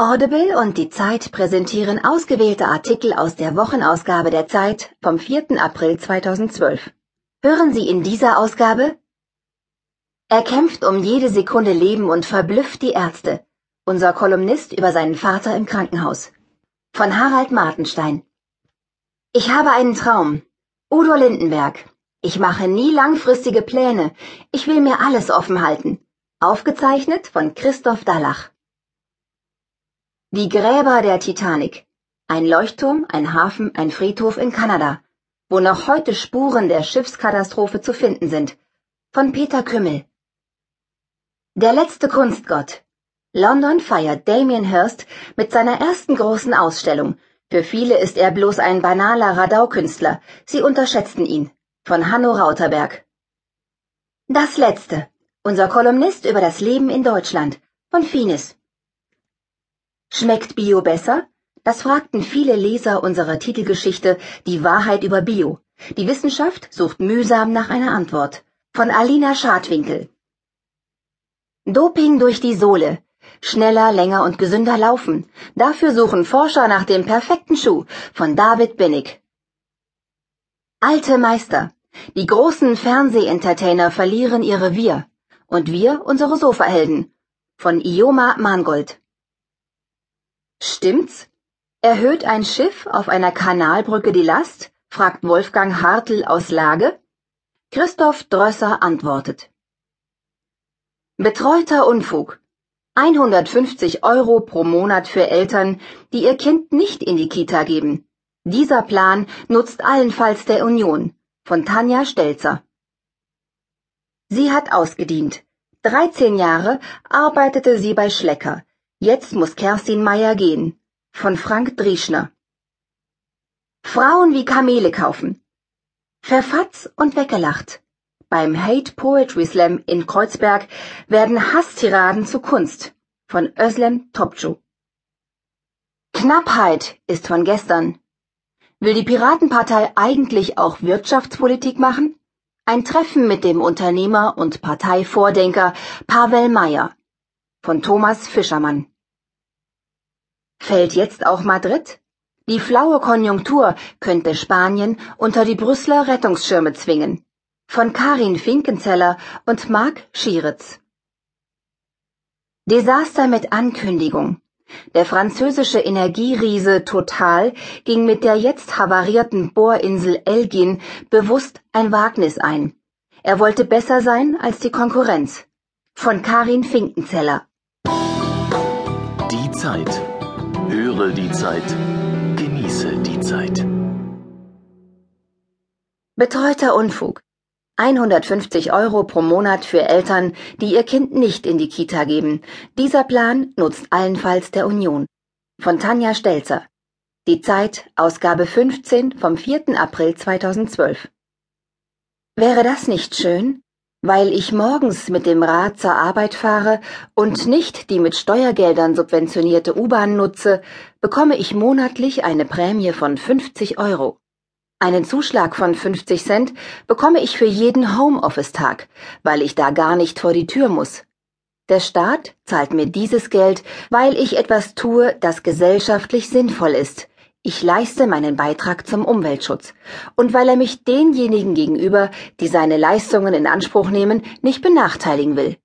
Audible und die Zeit präsentieren ausgewählte Artikel aus der Wochenausgabe der Zeit vom 4. April 2012. Hören Sie in dieser Ausgabe Er kämpft um jede Sekunde Leben und verblüfft die Ärzte. Unser Kolumnist über seinen Vater im Krankenhaus. Von Harald Martenstein. Ich habe einen Traum. Udo Lindenberg. Ich mache nie langfristige Pläne. Ich will mir alles offen halten. Aufgezeichnet von Christoph Dallach. Die Gräber der Titanic. Ein Leuchtturm, ein Hafen, ein Friedhof in Kanada, wo noch heute Spuren der Schiffskatastrophe zu finden sind. Von Peter Kümmel. Der letzte Kunstgott. London feiert Damien Hirst mit seiner ersten großen Ausstellung. Für viele ist er bloß ein banaler Radaukünstler. Sie unterschätzten ihn. Von Hanno Rauterberg. Das letzte. Unser Kolumnist über das Leben in Deutschland. Von Finis. Schmeckt Bio besser? Das fragten viele Leser unserer Titelgeschichte Die Wahrheit über Bio. Die Wissenschaft sucht mühsam nach einer Antwort. Von Alina Schadwinkel. Doping durch die Sohle. Schneller, länger und gesünder laufen. Dafür suchen Forscher nach dem perfekten Schuh. Von David Binnig. Alte Meister. Die großen Fernsehentertainer verlieren ihre Wir. Und wir unsere Sofahelden. Von Ioma Mangold. Stimmt's? Erhöht ein Schiff auf einer Kanalbrücke die Last? fragt Wolfgang Hartl aus Lage. Christoph Drösser antwortet. Betreuter Unfug. 150 Euro pro Monat für Eltern, die ihr Kind nicht in die Kita geben. Dieser Plan nutzt allenfalls der Union. Von Tanja Stelzer. Sie hat ausgedient. 13 Jahre arbeitete sie bei Schlecker. Jetzt muss Kerstin Meyer gehen. Von Frank Drieschner. Frauen wie Kamele kaufen. Verfatz und weggelacht. Beim Hate Poetry Slam in Kreuzberg werden Hasstiraden zu Kunst. Von Özlem Topçu. Knappheit ist von gestern. Will die Piratenpartei eigentlich auch Wirtschaftspolitik machen? Ein Treffen mit dem Unternehmer und Parteivordenker Pavel Meyer von Thomas Fischermann. Fällt jetzt auch Madrid? Die flaue Konjunktur könnte Spanien unter die Brüsseler Rettungsschirme zwingen. Von Karin Finkenzeller und Marc Schieritz. Desaster mit Ankündigung. Der französische Energieriese Total ging mit der jetzt havarierten Bohrinsel Elgin bewusst ein Wagnis ein. Er wollte besser sein als die Konkurrenz. Von Karin Finkenzeller. Die Zeit. Höre die Zeit. Genieße die Zeit. Betreuter Unfug. 150 Euro pro Monat für Eltern, die ihr Kind nicht in die Kita geben. Dieser Plan nutzt allenfalls der Union. Von Tanja Stelzer. Die Zeit, Ausgabe 15 vom 4. April 2012. Wäre das nicht schön? Weil ich morgens mit dem Rad zur Arbeit fahre und nicht die mit Steuergeldern subventionierte U-Bahn nutze, bekomme ich monatlich eine Prämie von 50 Euro. Einen Zuschlag von 50 Cent bekomme ich für jeden Homeoffice-Tag, weil ich da gar nicht vor die Tür muss. Der Staat zahlt mir dieses Geld, weil ich etwas tue, das gesellschaftlich sinnvoll ist, ich leiste meinen Beitrag zum Umweltschutz und weil er mich denjenigen gegenüber, die seine Leistungen in Anspruch nehmen, nicht benachteiligen will.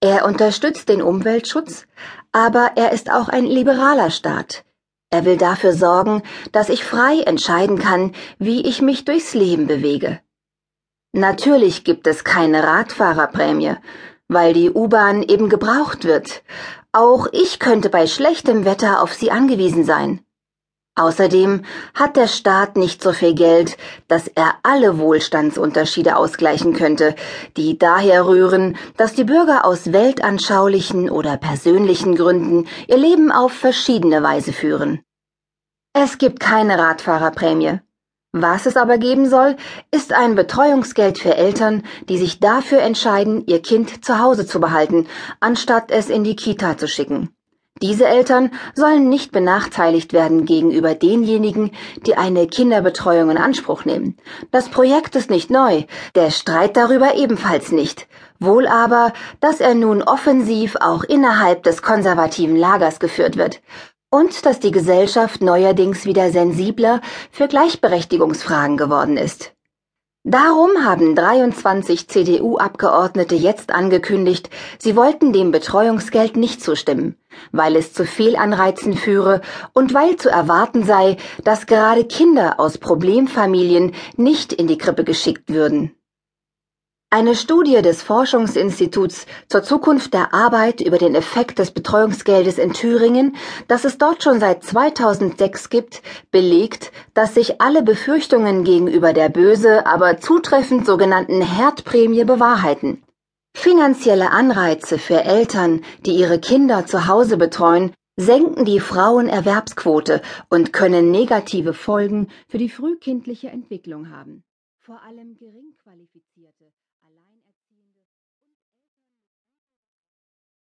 Er unterstützt den Umweltschutz, aber er ist auch ein liberaler Staat. Er will dafür sorgen, dass ich frei entscheiden kann, wie ich mich durchs Leben bewege. Natürlich gibt es keine Radfahrerprämie, weil die U-Bahn eben gebraucht wird. Auch ich könnte bei schlechtem Wetter auf sie angewiesen sein. Außerdem hat der Staat nicht so viel Geld, dass er alle Wohlstandsunterschiede ausgleichen könnte, die daher rühren, dass die Bürger aus weltanschaulichen oder persönlichen Gründen ihr Leben auf verschiedene Weise führen. Es gibt keine Radfahrerprämie. Was es aber geben soll, ist ein Betreuungsgeld für Eltern, die sich dafür entscheiden, ihr Kind zu Hause zu behalten, anstatt es in die Kita zu schicken. Diese Eltern sollen nicht benachteiligt werden gegenüber denjenigen, die eine Kinderbetreuung in Anspruch nehmen. Das Projekt ist nicht neu, der Streit darüber ebenfalls nicht. wohl aber, dass er nun offensiv auch innerhalb des konservativen Lagers geführt wird und dass die Gesellschaft neuerdings wieder sensibler für Gleichberechtigungsfragen geworden ist. Darum haben 23 CDU-Abgeordnete jetzt angekündigt, sie wollten dem Betreuungsgeld nicht zustimmen, weil es zu Fehlanreizen führe und weil zu erwarten sei, dass gerade Kinder aus Problemfamilien nicht in die Krippe geschickt würden. Eine Studie des Forschungsinstituts zur Zukunft der Arbeit über den Effekt des Betreuungsgeldes in Thüringen, das es dort schon seit 2006 gibt, belegt, dass sich alle Befürchtungen gegenüber der böse, aber zutreffend sogenannten Herdprämie bewahrheiten. Finanzielle Anreize für Eltern, die ihre Kinder zu Hause betreuen, senken die Frauenerwerbsquote und können negative Folgen für die frühkindliche Entwicklung haben. Vor allem geringqualifizierte